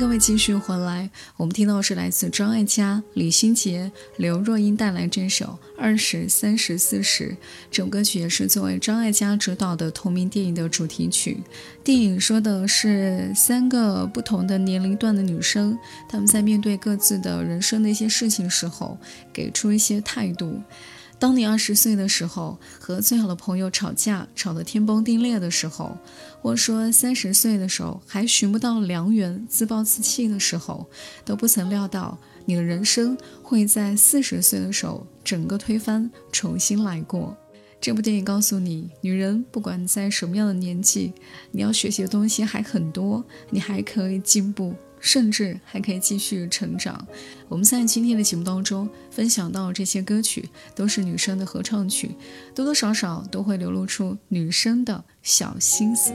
各位继续回来。我们听到是来自张艾嘉、李心洁、刘若英带来这首《二十三十四十》。这首歌曲也是作为张艾嘉执导的同名电影的主题曲。电影说的是三个不同的年龄段的女生，她们在面对各自的人生的一些事情时候，给出一些态度。当你二十岁的时候，和最好的朋友吵架，吵得天崩地裂的时候，或说三十岁的时候还寻不到良缘，自暴自弃的时候，都不曾料到你的人生会在四十岁的时候整个推翻，重新来过。这部电影告诉你，女人不管在什么样的年纪，你要学习的东西还很多，你还可以进步。甚至还可以继续成长。我们在今天的节目当中分享到这些歌曲，都是女生的合唱曲，多多少少都会流露出女生的小心思。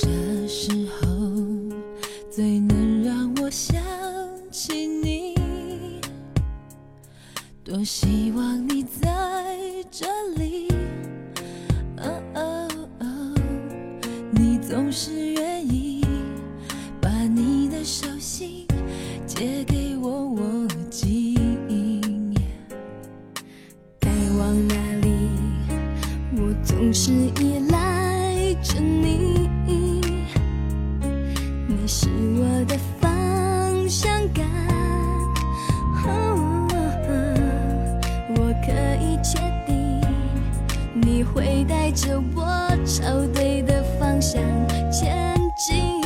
这时候最能让我想起你，多希望你在这里。哦哦哦，你总是愿意手心借给我我的记忆该往哪里我总是依赖着你。你是我的方向感哦我可以确定你会带着我朝对的方向前进。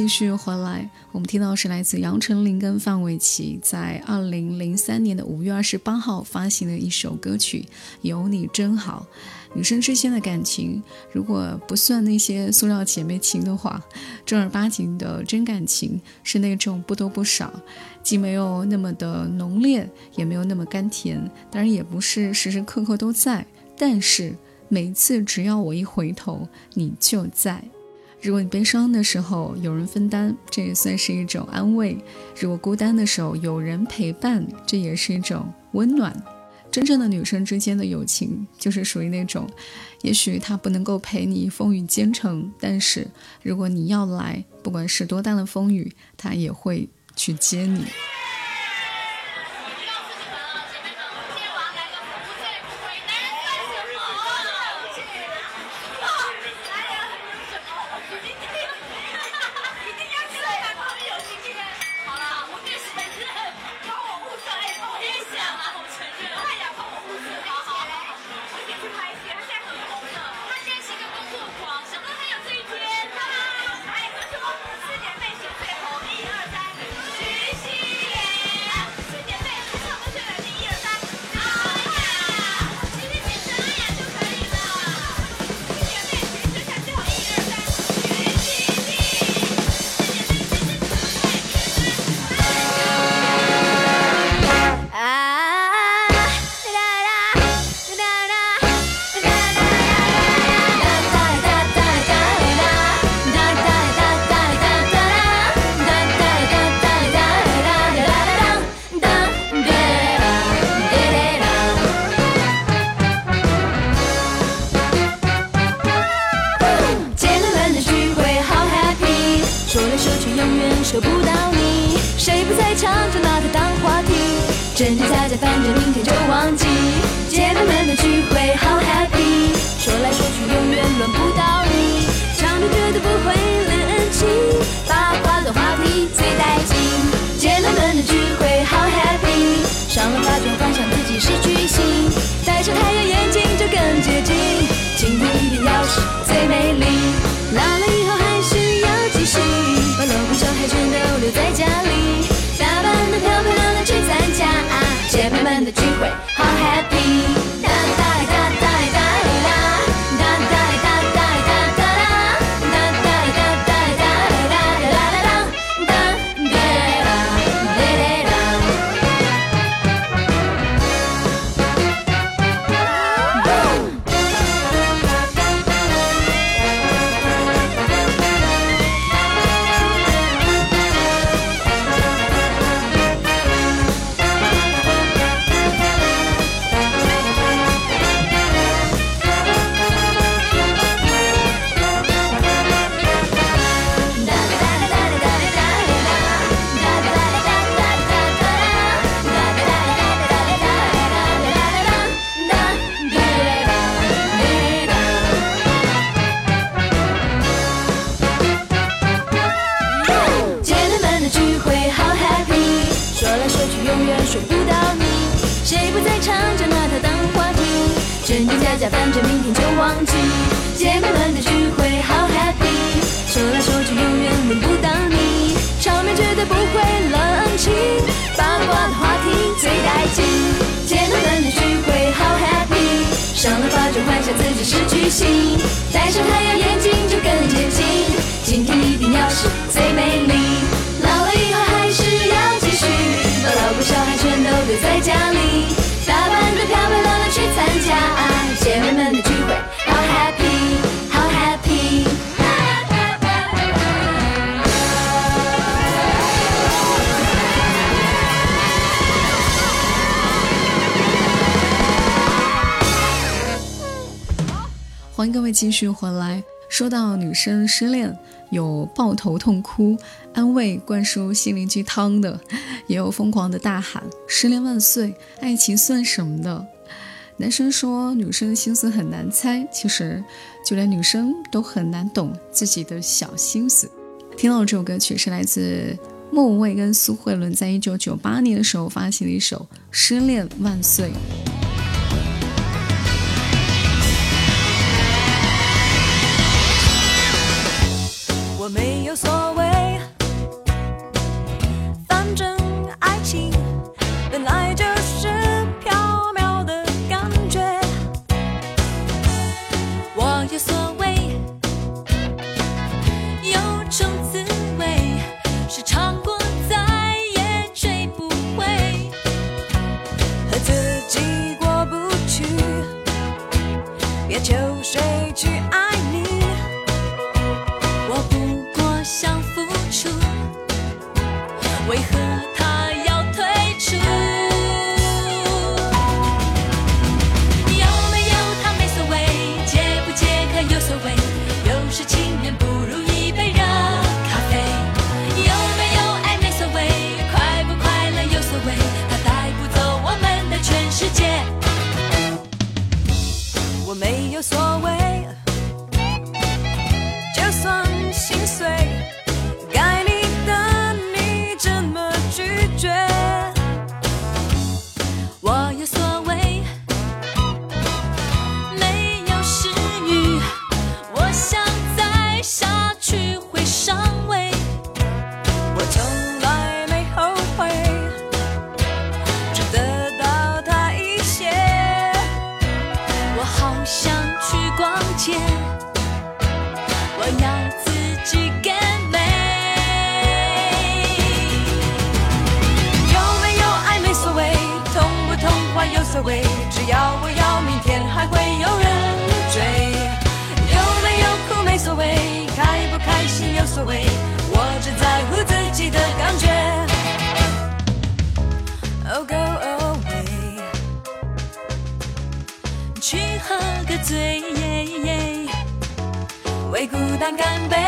继续回来。我们听到是来自杨丞琳跟范玮琪在二零零三年的五月二十八号发行的一首歌曲《有你真好》。女生之间的感情，如果不算那些塑料姐妹情的话，正儿八经的真感情是那种不多不少，既没有那么的浓烈，也没有那么甘甜，当然也不是时时刻刻都在，但是每次只要我一回头，你就在。如果你悲伤的时候有人分担，这也算是一种安慰；如果孤单的时候有人陪伴，这也是一种温暖。真正的女生之间的友情，就是属于那种，也许她不能够陪你风雨兼程，但是如果你要来，不管是多大的风雨，她也会去接你。真真假假，反正明天就忘记。姐妹们的聚会好 happy，说来说去永远轮不到你，场面绝对不会冷清，八卦的话题最带劲。姐妹们的聚会好 happy，上了发觉就忘记。姐妹们的聚会好 happy，说来说去永远轮不到你，场面绝对不会冷清，八卦的话题最带劲。姐妹们的聚会好 happy，上了发就幻想自己是巨星，戴上太阳眼镜就更接近，今天一定要是最美丽。老了以后还是要继续，把老公小孩全都留在家里，打扮得漂漂亮亮去参加姐妹们欢迎各位继续回来。说到女生失恋，有抱头痛哭、安慰、灌输心灵鸡汤的，也有疯狂的大喊“失恋万岁，爱情算什么”的。男生说女生的心思很难猜，其实就连女生都很难懂自己的小心思。听到这首歌曲是来自莫文蔚跟苏慧伦在一九九八年的时候发行的一首《失恋万岁》。有所谓，当干杯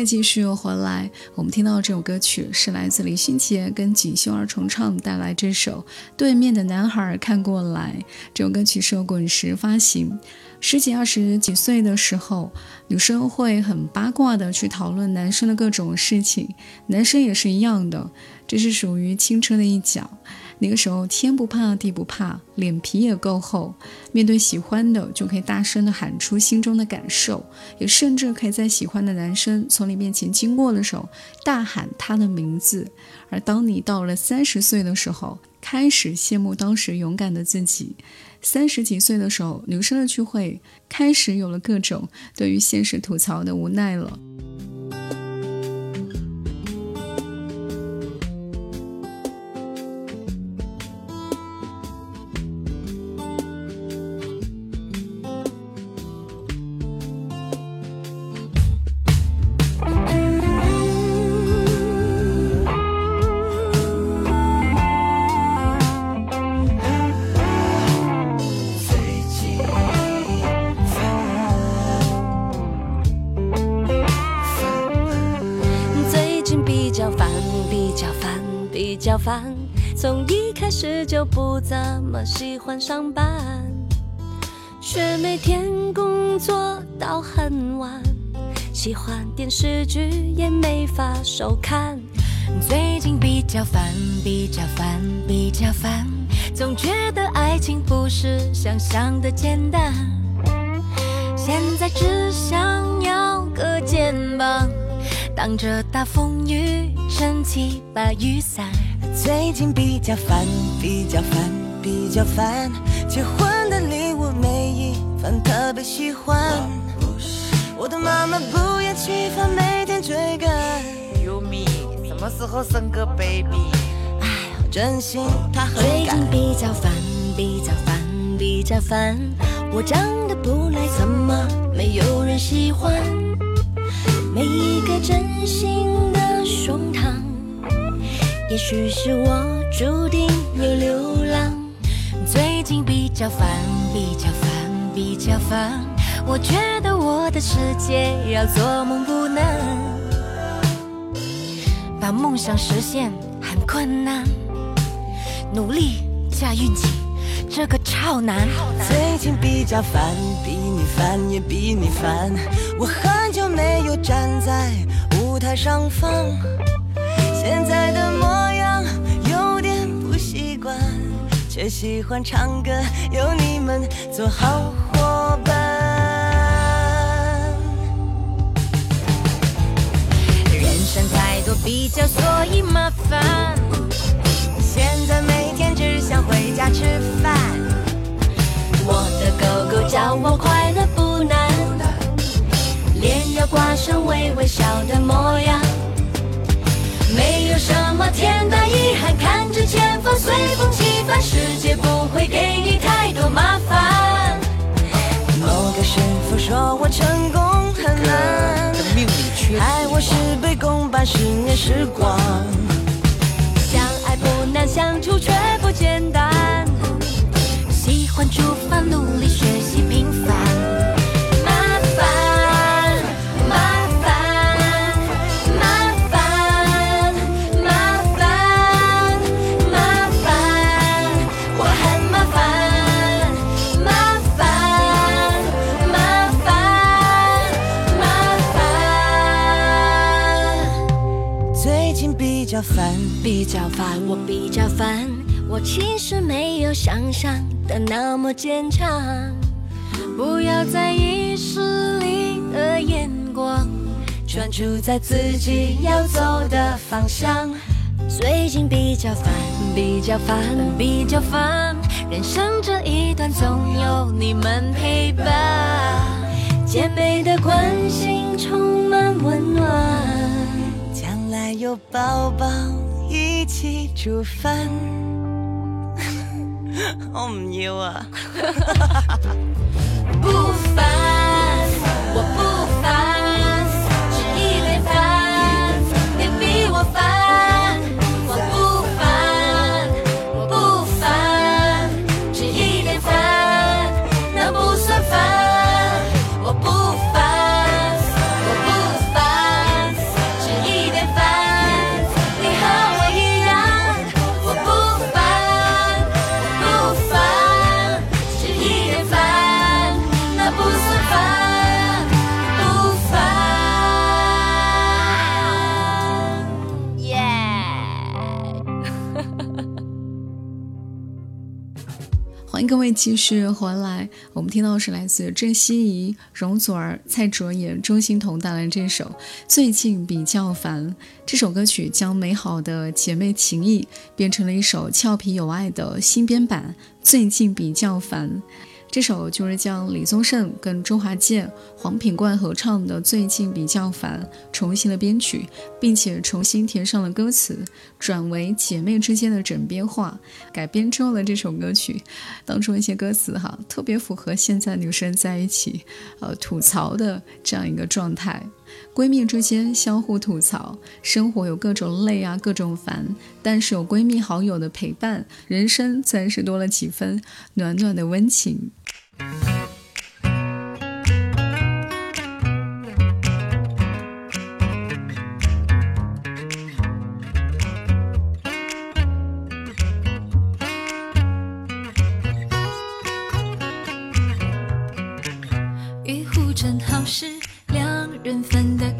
位继续回来。我们听到这首歌曲是来自李心洁跟锦绣儿重唱带来这首《对面的男孩看过来》。这首歌曲是由滚石发行。十几二十几岁的时候，女生会很八卦的去讨论男生的各种事情，男生也是一样的，这是属于青春的一角。那个时候天不怕地不怕，脸皮也够厚，面对喜欢的就可以大声的喊出心中的感受，也甚至可以在喜欢的男生从你面前经过的时候大喊他的名字。而当你到了三十岁的时候，开始羡慕当时勇敢的自己。三十几岁的时候，女生的聚会开始有了各种对于现实吐槽的无奈了。不怎么喜欢上班，却每天工作到很晚，喜欢电视剧也没法收看。最近比较烦，比较烦，比较烦，总觉得爱情不是想象的简单。现在只想要个肩膀，挡着大风雨，撑起把雨伞。最近比较烦，比较烦，比较烦。结婚的礼物每一份特别喜欢。我的妈妈不厌其烦，每天追赶。优米，什么时候生个 baby？哎，真心她很最近。比较烦，比较烦，比较烦。我长得不赖，怎么没有人喜欢？每一个真心的胸膛，也许是我注定要流浪。最近比较烦，比较烦，比较烦。我觉得我的世界要做梦不难，把梦想实现很困难，努力加运气，这个超难。最近比较烦，比你烦也比你烦。我很久没有站在舞台上放，现在的模样有点不习惯，却喜欢唱歌，有你们做好伙伴。人生太多比较，所以麻烦。现在每天只想回家吃饭。我的狗狗叫我快乐不难，脸要挂上微微笑的模样。没有什么天大遗憾，看着前方随风起帆，世界不会给你太多麻烦。某个师傅说我成功很难，命里缺害我事倍功半，十年时光。相爱不难，相处却不简单。喜欢出发，努力学习平凡。最近比较烦，比较烦，我比较烦。我其实没有想象的那么坚强，不要在意势力的眼光，专注在自己要走的方向。最近比较烦，比较烦，比较烦。人生这一段总有你们陪伴，姐妹的关心充满温暖。还有宝宝一起煮饭。我唔要啊！不烦，各位继续回来。我们听到是来自郑希怡、容祖儿、蔡卓妍、钟欣桐带来这首《最近比较烦》。这首歌曲将美好的姐妹情谊变成了一首俏皮有爱的新编版，《最近比较烦》。这首就是将李宗盛跟周华健、黄品冠合唱的《最近比较烦》重新的编曲，并且重新填上了歌词，转为姐妹之间的枕边话。改编之后的这首歌曲当中一些歌词哈，特别符合现在女生在一起呃吐槽的这样一个状态。闺蜜之间相互吐槽，生活有各种累啊，各种烦，但是有闺蜜好友的陪伴，人生自然是多了几分暖暖的温情。一壶正好是两人份的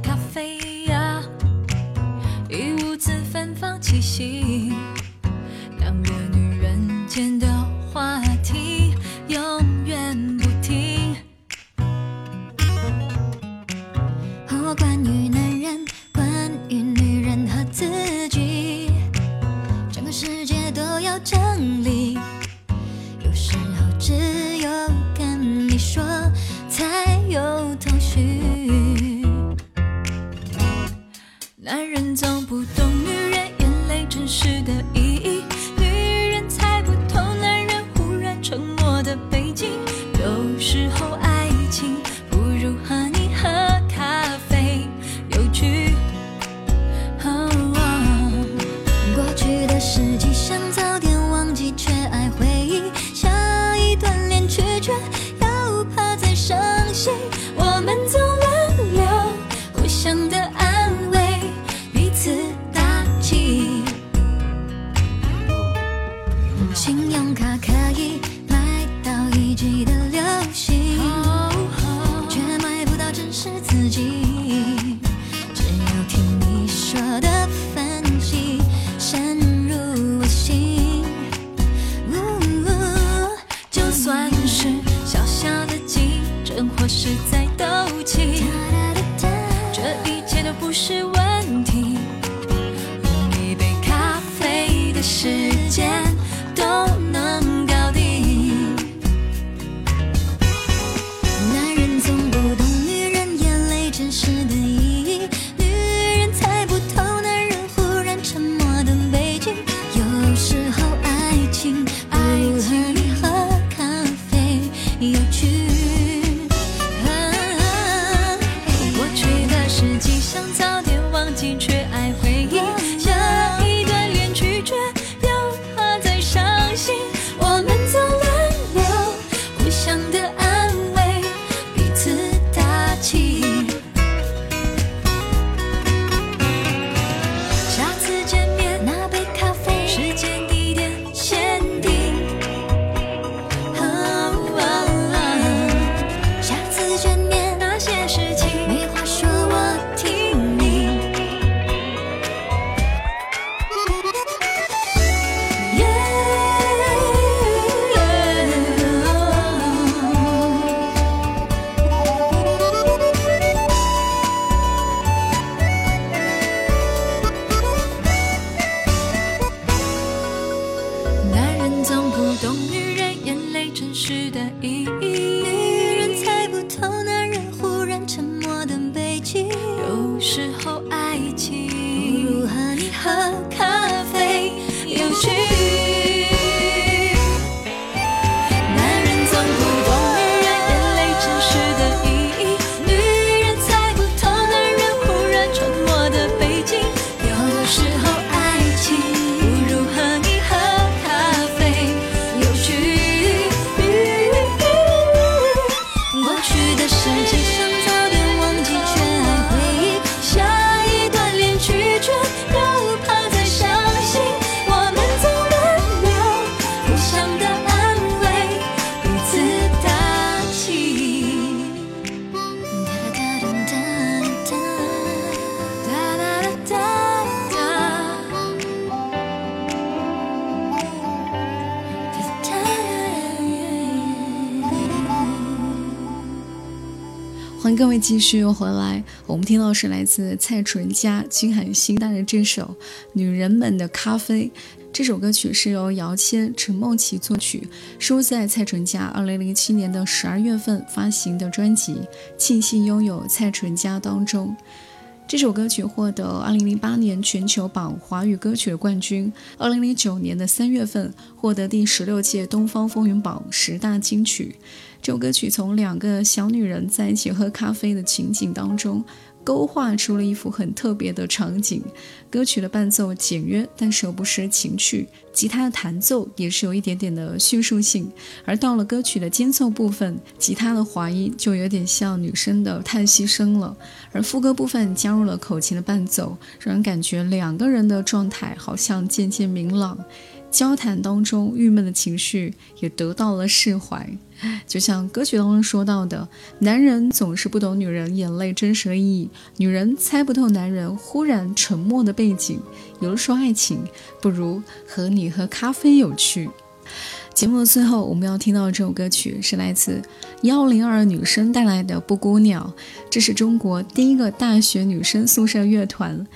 继续回来。我们听到是来自蔡淳佳、金海心带来这首《女人们的咖啡》。这首歌曲是由姚谦、陈梦琪作曲，收在蔡淳佳2007年的12月份发行的专辑《庆幸拥有蔡淳佳》当中。这首歌曲获得2008年全球榜华语歌曲的冠军，2009年的3月份获得第十六届东方风云榜十大金曲。这首歌曲从两个小女人在一起喝咖啡的情景当中，勾画出了一幅很特别的场景。歌曲的伴奏简约，但是又不失情趣；吉他的弹奏也是有一点点的叙述性。而到了歌曲的间奏部分，吉他的滑音就有点像女生的叹息声了。而副歌部分加入了口琴的伴奏，让人感觉两个人的状态好像渐渐明朗。交谈当中，郁闷的情绪也得到了释怀。就像歌曲当中说到的，男人总是不懂女人眼泪真实的意义，女人猜不透男人忽然沉默的背景。有的时候，爱情不如和你喝咖啡有趣。节目的最后，我们要听到这首歌曲是来自幺零二女生带来的《布谷鸟》，这是中国第一个大学女生宿舍乐团。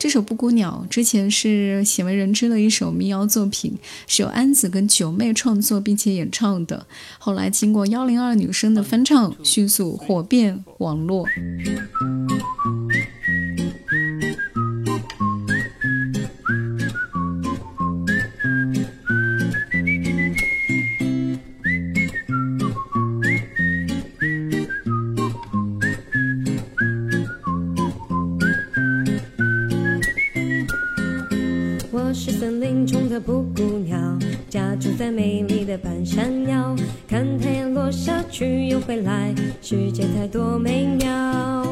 这首《布谷鸟》之前是鲜为人知的一首民谣作品，是由安子跟九妹创作并且演唱的。后来经过幺零二女生的翻唱，迅速火遍网络。是森林中的布谷鸟，家住在美丽的半山腰。看太阳落下去又回来，世界太多美妙。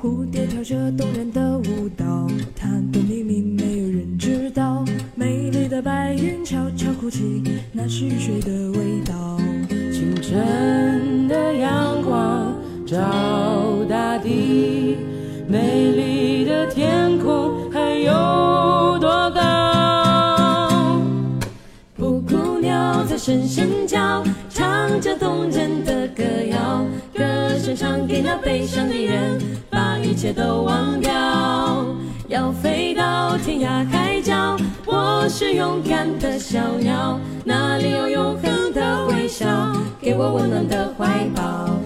蝴蝶跳着动人的舞蹈，它的秘密没有人知道。美丽的白云悄悄哭泣，那是雨水的味道。清晨的阳光照大地，美丽的天空声声叫，唱着动人的歌谣，歌声唱给那悲伤的人，把一切都忘掉。要飞到天涯海角，我是勇敢的小鸟，哪里有永恒的微笑，给我温暖的怀抱。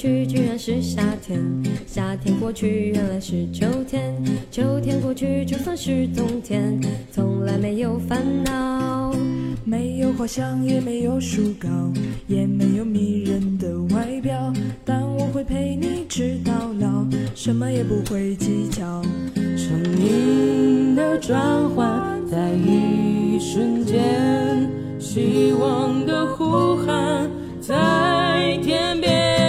去，居然是夏天；夏天过去，原来是秋天；秋天过去，就算是冬天，从来没有烦恼。没有花香，也没有树高，也没有迷人的外表，但我会陪你直到老，什么也不会计较。生命的转换，在一瞬间，希望的呼喊在天边。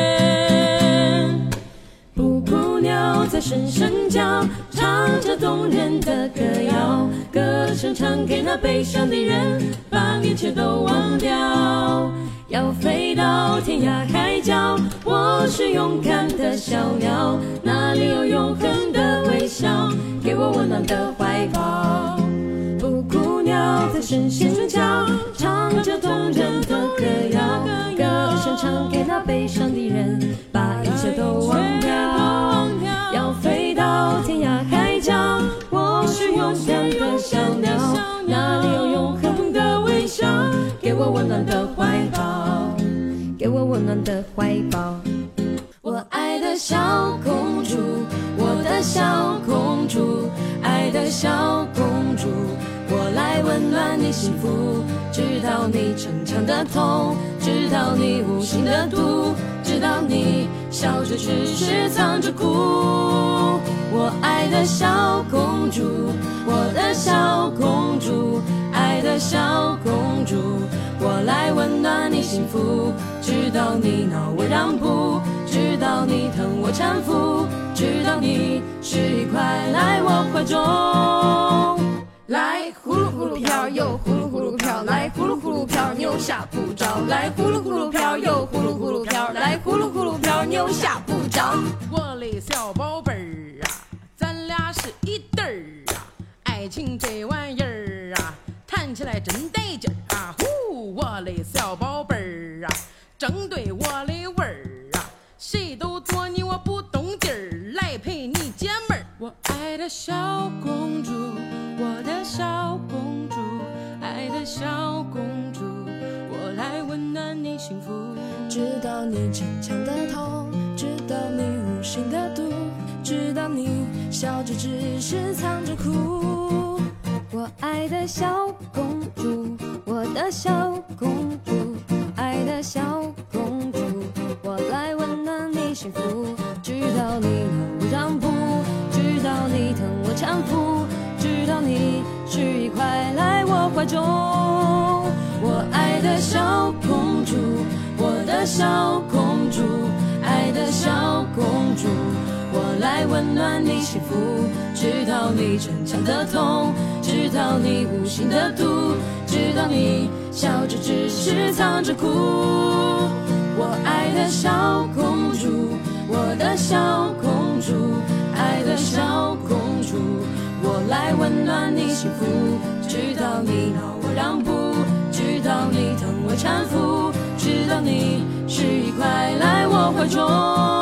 在声声叫，唱着动人的歌谣，歌声唱给那悲伤的人，把一切都忘掉。要飞到天涯海角，我是勇敢的小鸟，哪里有永恒的微笑，给我温暖的怀抱。布谷鸟在声声叫，唱着动人的歌谣，歌声唱给那悲伤的人，把一切都忘掉。天涯海角，我是勇敢的小鸟，那里有永恒的微笑，给我温暖的怀抱，给我温暖的怀抱。我爱的小公主，我的小公主，爱的小公主，我来温暖你幸福，知道你逞强的痛，知道你无心的毒，知道你笑着只是藏着哭。我爱的小公主，我的小公主，爱的小公主，我来温暖你幸福，知道你恼我让步，知道你疼我搀扶，知道你是一块来我怀中。来呼噜呼噜飘，又呼噜呼噜，呼噜呼噜飘，牛下不着，来呼噜呼噜飘，又呼噜呼噜飘，来呼噜呼噜飘，牛下不着。我的小宝贝儿啊，咱俩是一对儿啊，爱情这玩意儿啊，谈起来真得劲儿啊！呼，我的小宝贝儿啊，正对我的味儿啊，谁都躲你我不动劲儿，来陪你解闷儿。我爱的小公主，我的小公主，爱的小公，幸福。知道你逞强的痛，知道你无心的毒，知道你笑着只是藏着哭。我爱的小公主，我的小公主，爱的小公主，我来温暖你幸福。知道你恼我让步，知道你疼我搀扶，知道你是一块来我怀中。我爱的小公主，我的小公主，爱的小公主，我来温暖你幸福。知道你逞强的痛，知道你无心的毒，知道你笑着只是藏着哭。我爱的小公主，我的小公主，爱的小公主，我来温暖你幸福。知道你恼我让步，知道你疼我搀扶，知道你是一块来我怀中。